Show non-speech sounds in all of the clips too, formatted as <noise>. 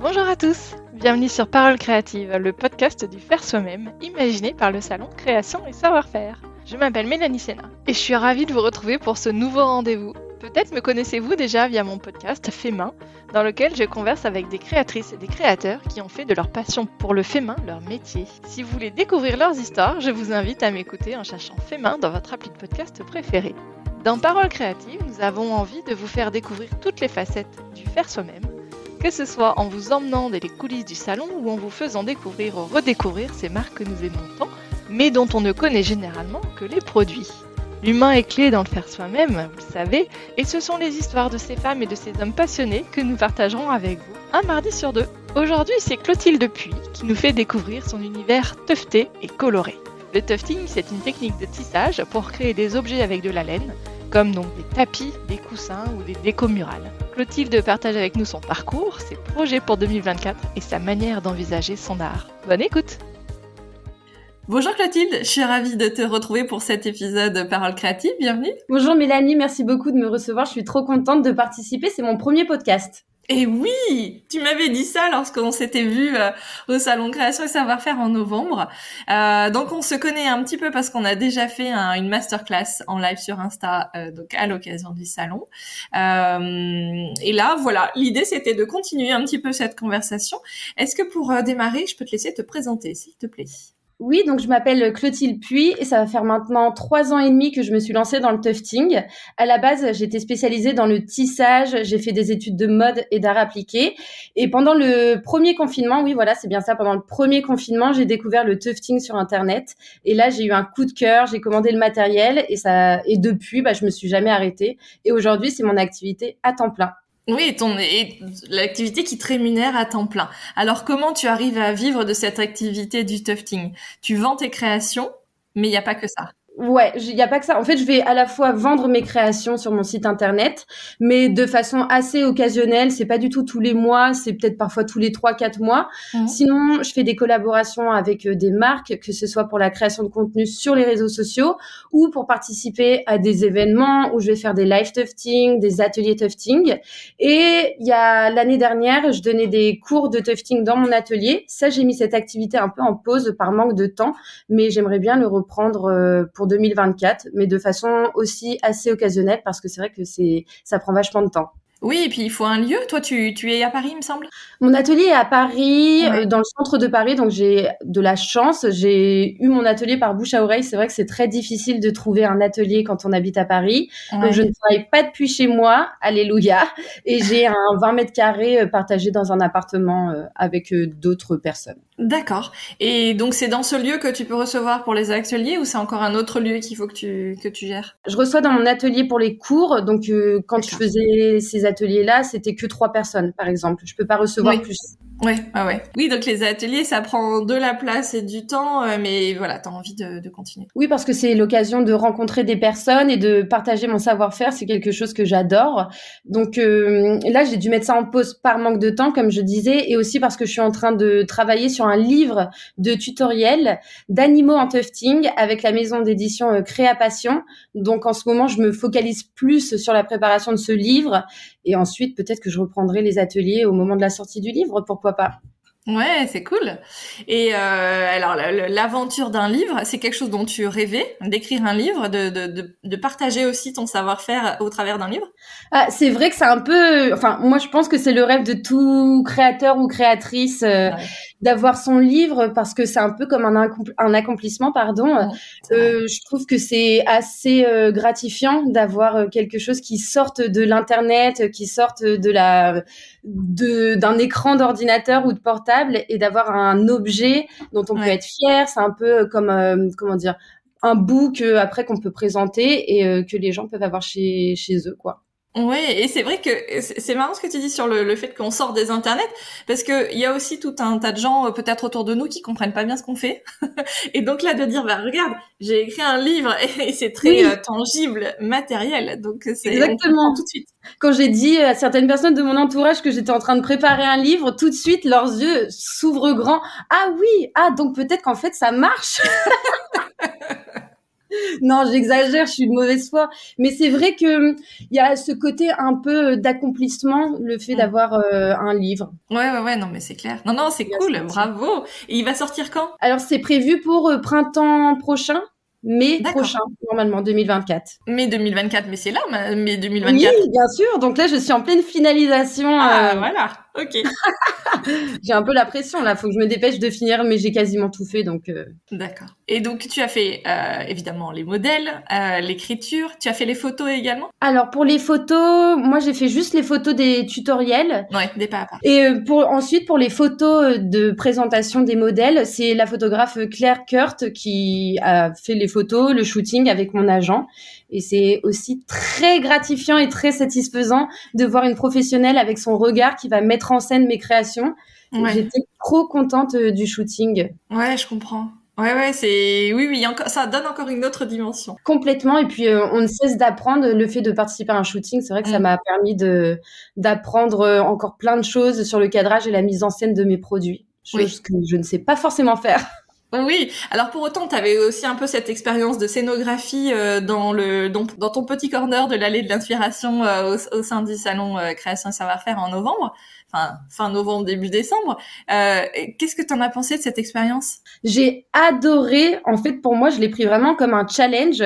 Bonjour à tous, bienvenue sur Parole créative, le podcast du faire soi-même, imaginé par le salon Création et Savoir-faire. Je m'appelle Mélanie Sena et je suis ravie de vous retrouver pour ce nouveau rendez-vous. Peut-être me connaissez-vous déjà via mon podcast Fait main, dans lequel je converse avec des créatrices et des créateurs qui ont fait de leur passion pour le fait main leur métier. Si vous voulez découvrir leurs histoires, je vous invite à m'écouter en cherchant Fait main dans votre appli de podcast préféré. Dans Parole créative, nous avons envie de vous faire découvrir toutes les facettes du faire soi-même que ce soit en vous emmenant dans les coulisses du salon ou en vous faisant découvrir ou redécouvrir ces marques que nous aimons tant, mais dont on ne connaît généralement que les produits. L'humain est clé dans le faire soi-même, vous le savez, et ce sont les histoires de ces femmes et de ces hommes passionnés que nous partagerons avec vous un mardi sur deux. Aujourd'hui, c'est Clotilde Puy qui nous fait découvrir son univers tufté et coloré. Le tufting, c'est une technique de tissage pour créer des objets avec de la laine, comme donc des tapis, des coussins ou des décos murales. Clotilde partage avec nous son parcours, ses projets pour 2024 et sa manière d'envisager son art. Bonne écoute Bonjour Clotilde, je suis ravie de te retrouver pour cet épisode Parole créative, bienvenue. Bonjour Mélanie, merci beaucoup de me recevoir, je suis trop contente de participer, c'est mon premier podcast. Et oui, tu m'avais dit ça lorsqu'on s'était vu euh, au salon création et savoir-faire en novembre. Euh, donc on se connaît un petit peu parce qu'on a déjà fait une masterclass en live sur Insta, euh, donc à l'occasion du salon. et là, voilà, l'idée c'était de continuer un petit peu cette conversation. Est-ce que pour démarrer, je peux te laisser te présenter, s'il te plaît? Oui, donc je m'appelle Clotilde Puy et ça va faire maintenant trois ans et demi que je me suis lancée dans le tufting. À la base, j'étais spécialisée dans le tissage, j'ai fait des études de mode et d'art appliqué. Et pendant le premier confinement, oui, voilà, c'est bien ça, pendant le premier confinement, j'ai découvert le tufting sur Internet. Et là, j'ai eu un coup de cœur, j'ai commandé le matériel et ça, et depuis, bah, je me suis jamais arrêtée. Et aujourd'hui, c'est mon activité à temps plein. Oui, ton et l'activité qui te rémunère à temps plein. Alors comment tu arrives à vivre de cette activité du tufting? Tu vends tes créations, mais il n'y a pas que ça. Ouais, il n'y a pas que ça. En fait, je vais à la fois vendre mes créations sur mon site internet, mais de façon assez occasionnelle. C'est pas du tout tous les mois, c'est peut-être parfois tous les trois, quatre mois. Mmh. Sinon, je fais des collaborations avec euh, des marques, que ce soit pour la création de contenu sur les réseaux sociaux ou pour participer à des événements où je vais faire des live tufting, des ateliers tufting. Et il y a l'année dernière, je donnais des cours de tufting dans mon atelier. Ça, j'ai mis cette activité un peu en pause par manque de temps, mais j'aimerais bien le reprendre euh, pour 2024, mais de façon aussi assez occasionnelle parce que c'est vrai que c'est ça prend vachement de temps. Oui, et puis il faut un lieu. Toi, tu, tu es à Paris, il me semble Mon atelier est à Paris, euh, dans le centre de Paris, donc j'ai de la chance. J'ai eu mon atelier par bouche à oreille. C'est vrai que c'est très difficile de trouver un atelier quand on habite à Paris. Donc je ne travaille pas depuis chez moi, alléluia. Et j'ai un 20 mètres carrés euh, partagé dans un appartement euh, avec d'autres personnes. D'accord. Et donc c'est dans ce lieu que tu peux recevoir pour les ateliers ou c'est encore un autre lieu qu'il faut que tu, que tu gères? Je reçois dans mon atelier pour les cours. Donc quand je faisais ces ateliers-là, c'était que trois personnes, par exemple. Je peux pas recevoir plus. Ouais, ah ouais. Oui, donc les ateliers, ça prend de la place et du temps, euh, mais voilà, tu as envie de, de, continuer. Oui, parce que c'est l'occasion de rencontrer des personnes et de partager mon savoir-faire. C'est quelque chose que j'adore. Donc euh, là, j'ai dû mettre ça en pause par manque de temps, comme je disais, et aussi parce que je suis en train de travailler sur un livre de tutoriels d'animaux en tufting avec la maison d'édition euh, Créa Passion. Donc en ce moment, je me focalise plus sur la préparation de ce livre et ensuite, peut-être que je reprendrai les ateliers au moment de la sortie du livre, pourquoi pas. Ouais, c'est cool. Et euh, alors, l'aventure d'un livre, c'est quelque chose dont tu rêvais, d'écrire un livre, de, de, de, partager aussi ton savoir-faire au travers d'un livre? Ah, C'est vrai que c'est un peu... Enfin, moi, je pense que c'est le rêve de tout créateur ou créatrice euh, d'avoir son livre parce que c'est un peu comme un, un accomplissement, pardon. euh, je trouve que c'est assez euh, gratifiant d'avoir euh, quelque chose qui sorte de l'Internet, qui sorte de la d'un écran d'ordinateur ou de portable et d'avoir un objet dont on peut être fier. C'est un peu comme euh, comment dire un book euh, après qu'on peut présenter et euh, que les gens peuvent avoir chez chez eux quoi. Ouais, et c'est vrai que c'est marrant ce que tu dis sur le, le fait qu'on sort des internets, parce que il y a aussi tout un tas de gens euh, peut-être autour de nous qui comprennent pas bien ce qu'on fait, <laughs> et donc là de dire bah regarde, j'ai écrit un livre <laughs> et, c'est très euh, tangible, matériel, donc c'est exactement tout de suite. Quand j'ai dit à certaines personnes de mon entourage que j'étais en train de préparer un livre, tout de suite leurs yeux s'ouvrent grands. Ah oui, ah donc peut-être qu'en fait ça marche. <laughs> non, j'exagère, je suis de mauvaise foi. Mais c'est vrai que il y a ce côté un peu d'accomplissement, le fait d'avoir euh, un livre. Ouais, ouais, ouais, non, mais c'est clair. Non, non, c'est cool, bravo. Et il va sortir quand? Alors, c'est prévu pour euh, printemps prochain. Mai prochain, normalement, 2024. Mai 2024, mais c'est là, mai 2024. Oui, bien sûr. Donc là, je suis en pleine finalisation. Ah, euh, voilà. Ok. <laughs> j'ai un peu la pression là, faut que je me dépêche de finir, mais j'ai quasiment tout fait donc. Euh. D'accord. Et donc tu as fait euh, évidemment les modèles, euh, l'écriture, tu as fait les photos également? Alors pour les photos, moi j'ai fait juste les photos des tutoriels. Ouais, des pas à pas. Et pour ensuite pour les photos de présentation des modèles, c'est la photographe Claire Kurt qui a fait les photos, le shooting avec mon agent. Et c'est aussi très gratifiant et très satisfaisant de voir une professionnelle avec son regard qui va mettre en scène mes créations. J'étais trop contente euh, du shooting. Ouais, je comprends. Ouais, ouais, c'est oui, oui, encore, ça donne encore une autre dimension. Complètement. Et puis, euh, on ne cesse d'apprendre. Le fait de participer à un shooting, c'est vrai que ça mm. m'a permis de d'apprendre euh, encore plein de choses sur le cadrage et la mise en scène de mes produits, chose que je ne sais pas forcément faire. Oui, alors pour autant, tu avais aussi un peu cette expérience de scénographie euh, dans le dans, ton petit corner de l'allée de l'inspiration euh, au, sein du salon euh, création et savoir-faire en novembre enfin fin novembre début décembre. Euh, Qu'est-ce que tu en as pensé de cette expérience? J'ai adoré. En fait, pour moi, je l'ai pris vraiment comme un challenge.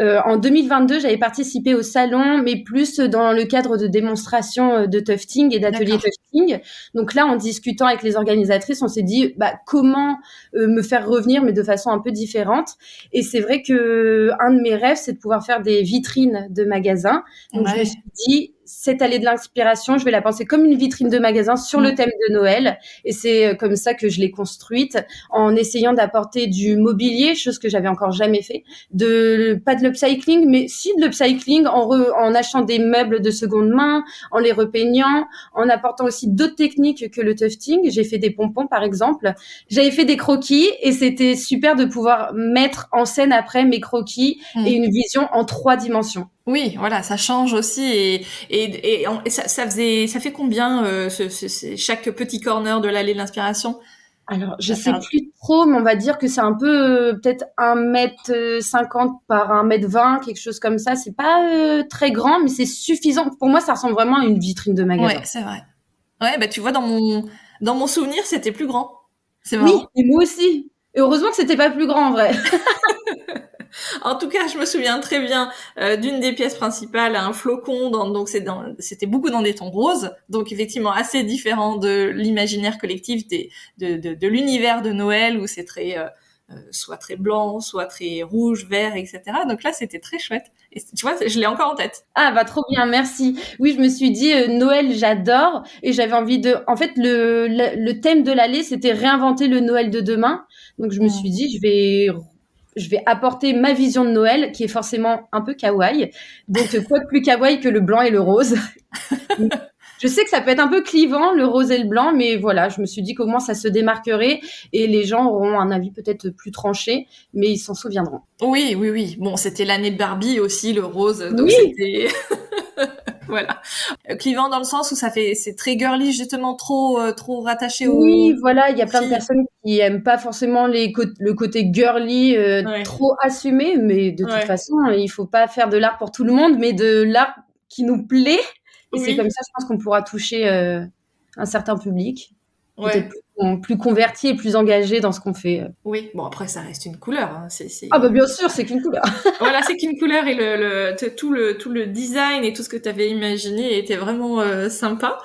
Euh, en 2022, j'avais participé au salon, mais plus dans le cadre de démonstrations euh, de tufting et d'ateliers tufting. Donc là, en discutant avec les organisatrices, on s'est dit bah, comment euh, me faire revenir, mais de façon un peu différente. Et c'est vrai que un de mes rêves, c'est de pouvoir faire des vitrines de magasins. Donc je me suis dit cette allée de l'inspiration, je vais la penser comme une vitrine de magasin sur le mm. thème de Noël. Et c'est euh, comme ça que je l'ai construite, en essayant d'apporter du mobilier, chose que j'avais encore jamais fait. De pas de l'upcycling, mais si de l'upcycling en, en achetant des meubles de seconde main, en les repeignant, en apportant aussi d'autres techniques que le tufting. J'ai fait des pompons par exemple. J'avais fait des croquis et c'était super de pouvoir mettre en scène après mes croquis mm. et une vision en trois dimensions. Oui, voilà, ça change aussi et et, et, ça, ça, faisait ça fait combien euh, ce, ce, chaque petit corner de l'allée de l'inspiration? Alors, je sais plus trop, mais on va dire que c'est un peu euh, peut-être un mètre cinquante par un mètre vingt, quelque chose comme ça. C'est pas euh, très grand, mais c'est suffisant. Pour moi, ça ressemble vraiment à une vitrine de magasin. Ouais, c'est vrai. Ouais, bah tu vois dans mon dans mon souvenir, c'était plus grand. C'est Oui, et moi aussi. Et heureusement que c'était pas plus grand en vrai. <laughs> <laughs> en tout cas, je me souviens très bien euh, d'une des pièces principales, un flocon, dans, donc c'était beaucoup dans des tons roses, donc effectivement assez différent de l'imaginaire collectif des, de, de, de l'univers de Noël où c'est très euh, euh, soit très blanc, soit très rouge, vert, etc. Donc là, c'était très chouette. Et tu vois, je l'ai encore en tête. Ah bah trop bien, merci. Oui, je me suis dit Noël, j'adore, et j'avais envie de. En fait, le, le, thème de l'allée, c'était réinventer le Noël de demain. Donc je me mmh. suis dit, je vais je vais apporter ma vision de Noël qui est forcément un peu kawaii. Donc quoi de plus kawaii que le blanc et le rose? <laughs> Je sais que ça peut être un peu clivant le rose et le blanc, mais voilà, je me suis dit comment ça se démarquerait et les gens auront un avis peut-être plus tranché, mais ils s'en souviendront. Oui, oui, oui. Bon, c'était l'année de Barbie aussi, le rose, donc c'était. <laughs> <laughs> voilà. Euh, clivant dans le sens où ça fait, c'est très girly justement, trop, euh, trop rattaché au. Oui, voilà, il y a plein de personnes qui aiment pas forcément les le côté girly euh, trop assumé, mais de toute façon, il faut pas faire de l'art pour tout le monde, mais de l'art qui nous plaît. Et c'est comme ça, je pense qu'on pourra toucher un certain public peut-être plus, plus, converti et plus engagé dans ce qu'on fait. Oui, bon après ça reste une couleur. Hein. Ah bah bien sûr, c'est qu'une couleur. <laughs> voilà, c'est qu'une couleur et le, le, tout le tout le design et tout ce que tu avais imaginé était vraiment euh, sympa.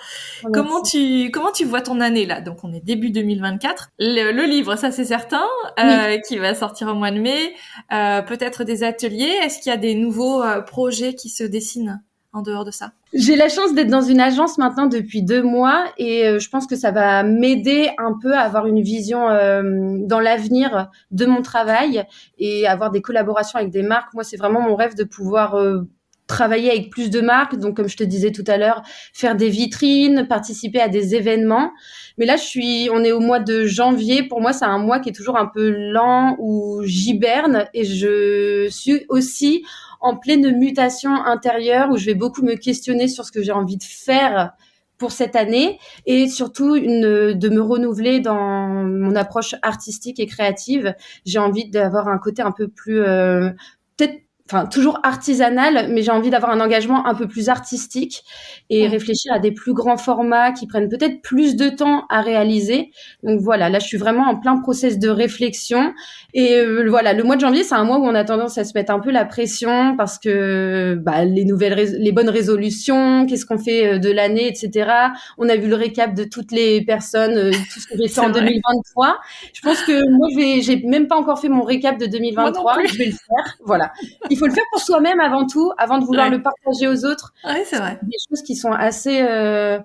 Ah, comment tu comment tu vois ton année là? Donc on est début 2024. Le, livre, ça c'est certain, euh, qui va sortir au mois de mai. Euh, peut-être des ateliers. Est-ce qu'il y a des nouveaux euh, projets qui se dessinent? En dehors de ça J'ai la chance d'être dans une agence maintenant depuis deux mois et euh, je pense que ça va m'aider un peu à avoir une vision euh, dans l'avenir de mon travail et avoir des collaborations avec des marques. Moi, c'est vraiment mon rêve de pouvoir euh, travailler avec plus de marques, donc comme je te disais tout à l'heure, faire des vitrines, participer à des événements. Mais là, je suis, on est au mois de janvier. Pour moi, c'est un mois qui est toujours un peu lent où j'hiberne et je suis aussi en pleine mutation intérieure où je vais beaucoup me questionner sur ce que j'ai envie de faire pour cette année et surtout de me renouveler dans mon approche artistique et créative. J'ai envie d'avoir un côté un peu plus euh, peut-être enfin toujours artisanal, mais j'ai envie d'avoir un engagement un peu plus artistique et réfléchir à des plus grands formats qui prennent peut-être plus de temps à réaliser. Donc voilà, là je suis vraiment en plein process de réflexion et euh, voilà, le mois de janvier c'est un mois où on a tendance à se mettre un peu la pression parce que bah, les nouvelles, les bonnes résolutions, qu'est-ce qu'on fait euh, de l'année, etc. On a vu le récap de toutes les personnes, euh, tout ce que j'ai fait en 2023. Je pense que moi je j'ai même pas encore fait mon récap de 2023, je vais le faire. Voilà il faut le faire pour soi-même avant tout, avant de vouloir le partager aux autres. Oui, c'est vrai. Des choses qui sont assez. Euh,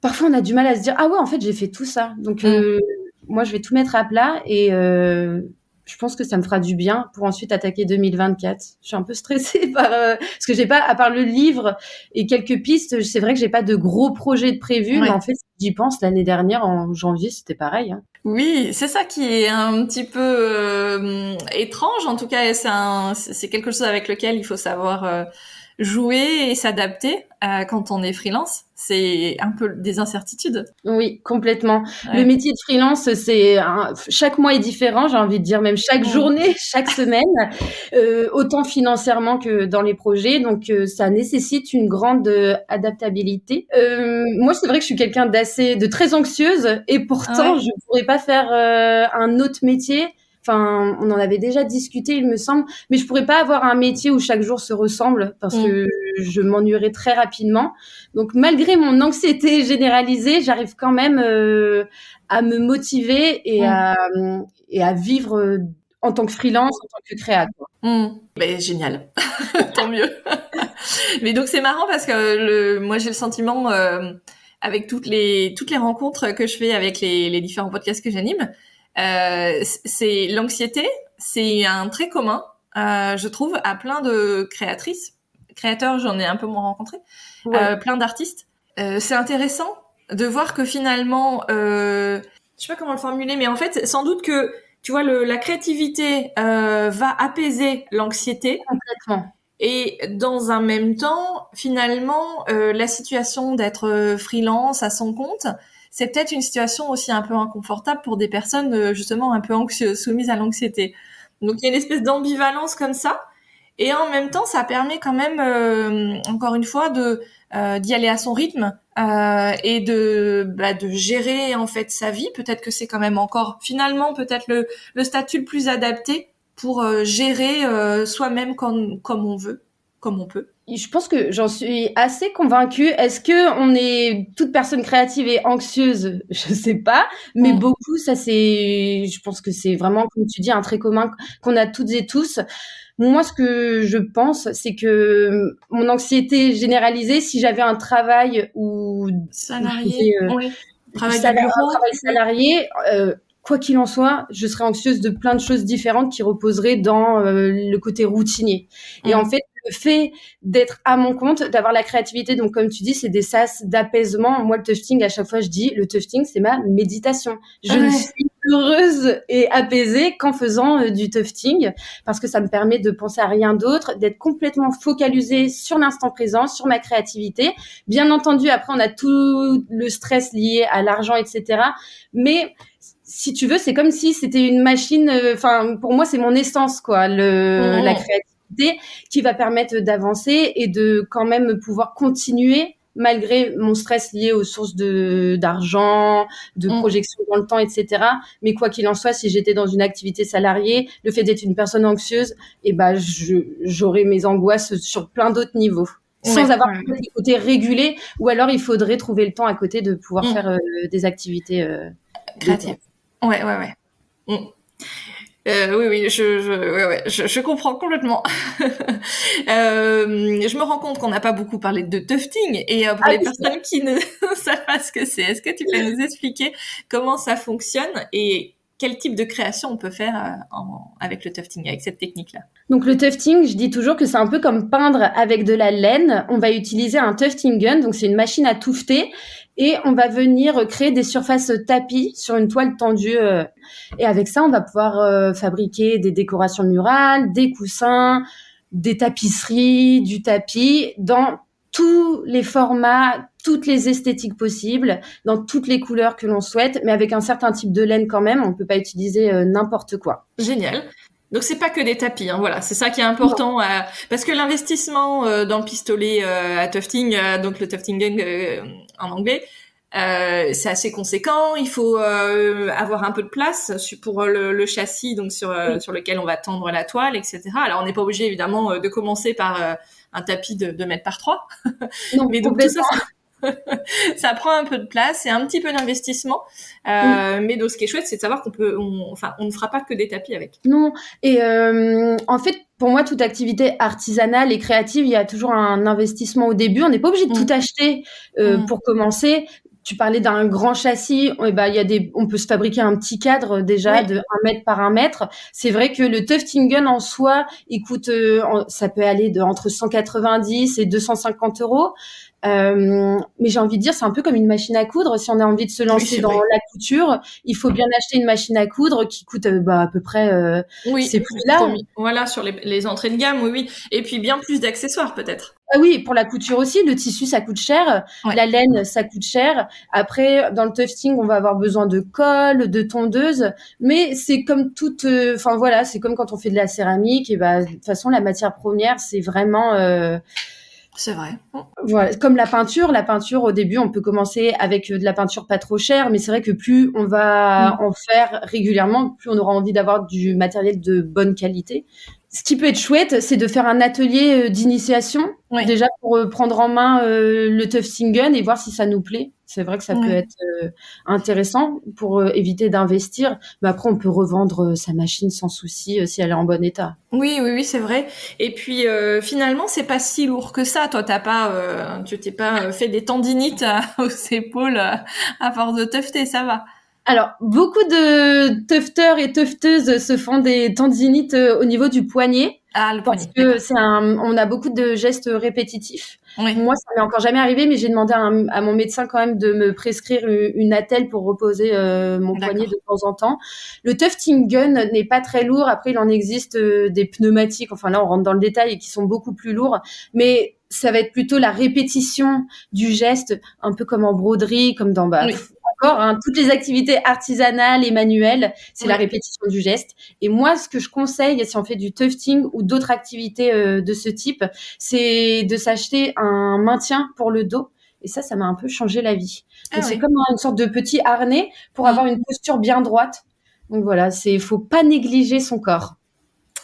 parfois, on a du mal à se dire ah ouais, en fait, j'ai fait tout ça. Donc, mm. euh, moi, je vais tout mettre à plat et euh, je pense que ça me fera du bien pour ensuite attaquer 2024. Je suis un peu stressée <laughs> par parce que j'ai pas, à part le livre et quelques pistes, c'est vrai que j'ai pas de gros projets de prévus. Mais en fait, j'y pense l'année dernière en janvier, c'était pareil. Hein. Oui, c'est ça qui est un petit peu euh, étrange. En tout cas, c'est quelque chose avec lequel il faut savoir euh, jouer et s'adapter euh, quand on est freelance. C'est un peu des incertitudes. Oui, complètement. Le métier de freelance, c'est chaque mois est différent. J'ai envie de dire même chaque journée, <laughs> chaque semaine, euh, autant financièrement que dans les projets. Donc euh, ça nécessite une grande adaptabilité. moi, c'est vrai que je suis quelqu'un d'assez, de très anxieuse, et pourtant, je ne pourrais pas faire un autre métier Enfin, on en avait déjà discuté, il me semble, mais je pourrais pas avoir un métier où chaque jour se ressemble parce mm. que je m'ennuierais très rapidement. Donc, malgré mon anxiété généralisée, j'arrive quand même euh, à me motiver et, mm. à, et à vivre euh, en tant que freelance, en tant que créateur. Mm. Mais génial, <laughs> tant mieux. <laughs> mais donc c'est marrant parce que le, moi j'ai le sentiment euh, avec toutes les toutes les rencontres que je fais avec les, les différents podcasts que j'anime euh, c'est l'anxiété, c'est un trait commun, euh, je trouve, à plein de créatrices, créateurs, j'en ai un peu moins rencontré, euh, plein d'artistes. c'est intéressant de voir que finalement, je sais pas comment le formuler, mais en fait, sans doute que tu vois, le, la créativité va apaiser l'anxiété. Complètement. Et dans un même temps, finalement, la situation d'être freelance à son compte, c'est peut-être une situation aussi un peu inconfortable pour des personnes euh, justement un peu anxieuses, soumises à l'anxiété. Donc il y a une espèce d'ambivalence comme ça. Et en même temps, ça permet quand même, euh, encore une fois, de euh, d'y aller à son rythme euh, et de bah, de gérer en fait sa vie. Peut-être que c'est quand même encore finalement peut-être le, le statut le plus adapté pour gérer soi-même comme comme on veut, comme on peut je pense que j'en suis assez convaincue. Est-ce que on est toute personne créative et anxieuse? <laughs> Je sais pas, mais mm. beaucoup, ça c'est, je pense que c'est vraiment, comme tu dis, un trait commun qu'on a toutes et tous. Moi, ce que je pense, c'est que mon anxiété généralisée, si j'avais un travail ou salarié, euh, travail, salarié, euh, quoi qu'il en soit, je serais anxieuse de plein de choses différentes qui reposeraient dans euh, le côté routinier. Et mm. en fait, le fait d'être à mon compte, d'avoir la créativité, donc comme tu dis, c'est des sas d'apaisement. Moi, le tufting, à chaque fois, je dis, le tufting, c'est ma méditation. Je ne suis heureuse et apaisée qu'en faisant euh, du tufting, parce que ça me permet de penser à rien d'autre, d'être complètement focalisée sur l'instant présent, sur ma créativité. Bien entendu, après, on a tout le stress lié à l'argent, etc. Mais si tu veux, c'est comme si c'était une machine. Euh, enfin, pour moi, c'est mon essence, quoi, le, la créativité qui va permettre d'avancer et de quand même pouvoir continuer malgré mon stress lié aux sources de d'argent, de mm. projection dans le temps, etc. Mais quoi qu'il en soit, si j'étais dans une activité salariée, le fait d'être une personne anxieuse, eh ben j'aurais mes angoisses sur plein d'autres niveaux. Sans avoir un côté régulé, ou alors il faudrait trouver le temps à côté de pouvoir mm. faire euh, des activités euh, créatives. Ouais, ouais, ouais. Mm. Euh, oui, oui, je, je, ouais, ouais, je, je, comprends complètement. <laughs> euh, je me rends compte qu'on n'a pas beaucoup parlé de tufting et euh, pour ah les personnes qui ne <laughs> savent pas ce que c'est, est-ce que tu peux nous expliquer comment ça fonctionne et quel type de création on peut faire euh, en, avec le tufting, avec cette technique-là? Donc le tufting, je dis toujours que c'est un peu comme peindre avec de la laine. On va utiliser un tufting gun, donc c'est une machine à toufter et on va venir créer des surfaces tapis sur une toile tendue. Euh, et avec ça, on va pouvoir euh, fabriquer des décorations murales, des coussins, des tapisseries, du tapis dans tous les formats, toutes les esthétiques possibles, dans toutes les couleurs que l'on souhaite, mais avec un certain type de laine quand même. On ne peut pas utiliser euh, n'importe quoi. Génial. Donc c'est pas que des tapis, hein, voilà, c'est ça qui est important, parce que l'investissement dans le pistolet à tufting, donc le tufting gun en anglais, euh, c'est assez conséquent. Il faut euh, avoir un peu de place pour le, le châssis, donc sur euh, sur lequel on va tendre la toile, etc. Alors on n'est pas obligé évidemment de commencer par un tapis de 2 mètres par 3 <laughs> mais donc tout ça, <laughs> ça, prend un peu de place et un petit peu d'investissement. Mais donc ce qui est chouette, c'est de savoir qu'on peut, enfin, on ne fera pas que des tapis avec. Non. Et en fait, pour moi, toute activité artisanale et créative, il y a toujours un investissement au début. On n'est pas obligé de mm. tout acheter mm. pour commencer tu parlais d'un grand châssis, eh ben, il y a des, on peut se fabriquer un petit cadre déjà de 1 mètre par 1 mètre. C'est vrai que le tufting gun en soi, il coûte, euh, ça peut aller de entre 190 et 250 euros. Euh, mais j'ai envie de dire, c'est un peu comme une machine à coudre. Si on a envie de se lancer dans la couture, il faut bien acheter une machine à coudre qui coûte euh, bah, à peu près. Euh, oui, c'est plus là. Voilà, sur les, les, entrées de gamme, oui, oui. Et puis bien plus d'accessoires peut-être. Ah oui, pour la couture aussi, le tissu ça coûte cher, la laine ça coûte cher. Après, dans le tufting, on va avoir besoin de colle, de tondeuse, mais c'est comme toute, euh, enfin voilà, c'est comme quand on fait de la céramique. Et bah de toute façon, la matière première, c'est vraiment euh, c'est vrai. Voilà, comme la peinture, la peinture au début, on peut commencer avec euh, de la peinture pas trop chère, mais c'est vrai que plus on va mm. en faire régulièrement, plus on aura envie d'avoir du matériel de bonne qualité. Ce qui peut être chouette, c'est de faire un atelier euh, d'initiation, déjà pour euh, prendre en main le tufting gun et voir si ça nous plaît. C'est vrai que ça peut être euh, intéressant pour euh, éviter d'investir, mais après on peut revendre euh, sa machine sans souci si elle est en bon état. Oui, oui, oui, c'est vrai. Et puis finalement, c'est pas si lourd que ça. Toi, t'as pas, tu t'es pas fait des tendinites <laughs> aux épaules à force de tufter, ça va. Alors, beaucoup de tufteurs et tufteuses se font des tendinites au niveau du poignet. Ah, le parce que c'est un, on a beaucoup de gestes répétitifs. Moi, ça m'est encore jamais arrivé, mais j'ai demandé à, mon médecin quand même de me prescrire une, attelle pour reposer euh, mon poignet de temps en temps. Le tufting gun n'est pas très lourd. Après, il en existe euh, des pneumatiques. Enfin, là, on rentre dans le détail et qui sont beaucoup plus lourds. Mais ça va être plutôt la répétition du geste, un peu comme en broderie, comme dans bah, Hein. toutes les activités artisanales et manuelles, c'est la répétition du geste. Et moi, ce que je conseille, si on fait du tufting ou d'autres activités euh, de ce type, c'est de s'acheter un maintien pour le dos. Et ça, ça m'a un peu changé la vie. Ah c'est comme une sorte de petit harnais pour avoir une posture bien droite. Donc voilà, c'est faut pas négliger son corps.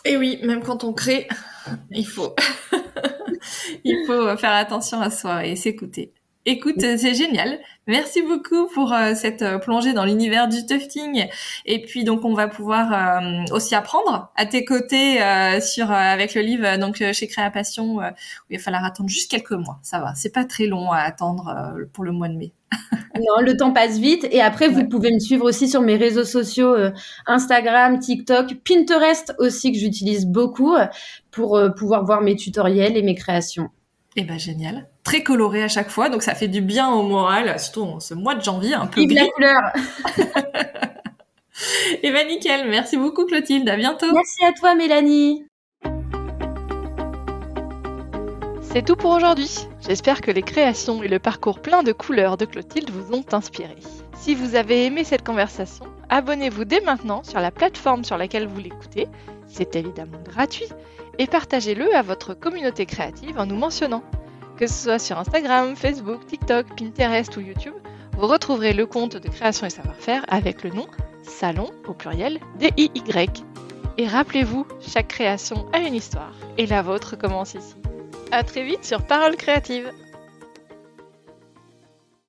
Et oui, même quand on crée, <laughs> il faut <laughs> il faut faire attention à soi et s'écouter. Écoute, c'est génial. Merci beaucoup pour euh, cette euh, plongée dans l'univers du tufting. Et puis donc on va pouvoir euh, aussi apprendre à tes côtés sur avec le livre donc chez Créapassion. où il va falloir attendre juste quelques mois. Ça va, c'est pas très long à attendre pour le mois de mai. <laughs> non, le temps passe vite. Et après, vous pouvez me suivre aussi sur mes réseaux sociaux Instagram, TikTok, Pinterest aussi que j'utilise beaucoup pour pouvoir voir mes tutoriels et mes créations. Eh ben génial, très coloré à chaque fois, donc ça fait du bien au moral, surtout en ce mois de janvier un peu. Vive la couleur. <laughs> Eh ben nickel, merci beaucoup Clotilde, à bientôt. Merci à toi Mélanie. C'est tout pour aujourd'hui. J'espère que les créations et le parcours plein de couleurs de Clotilde vous ont inspiré. Si vous avez aimé cette conversation, abonnez-vous dès maintenant sur la plateforme sur laquelle vous l'écoutez. C'est évidemment gratuit et partagez-le à votre communauté créative en nous mentionnant. Que ce soit sur Instagram, Facebook, TikTok, Pinterest ou YouTube, vous retrouverez le compte de création et savoir-faire avec le nom Salon au pluriel DIY. Et rappelez-vous, chaque création a une histoire et la vôtre commence ici. A très vite sur Parole créative.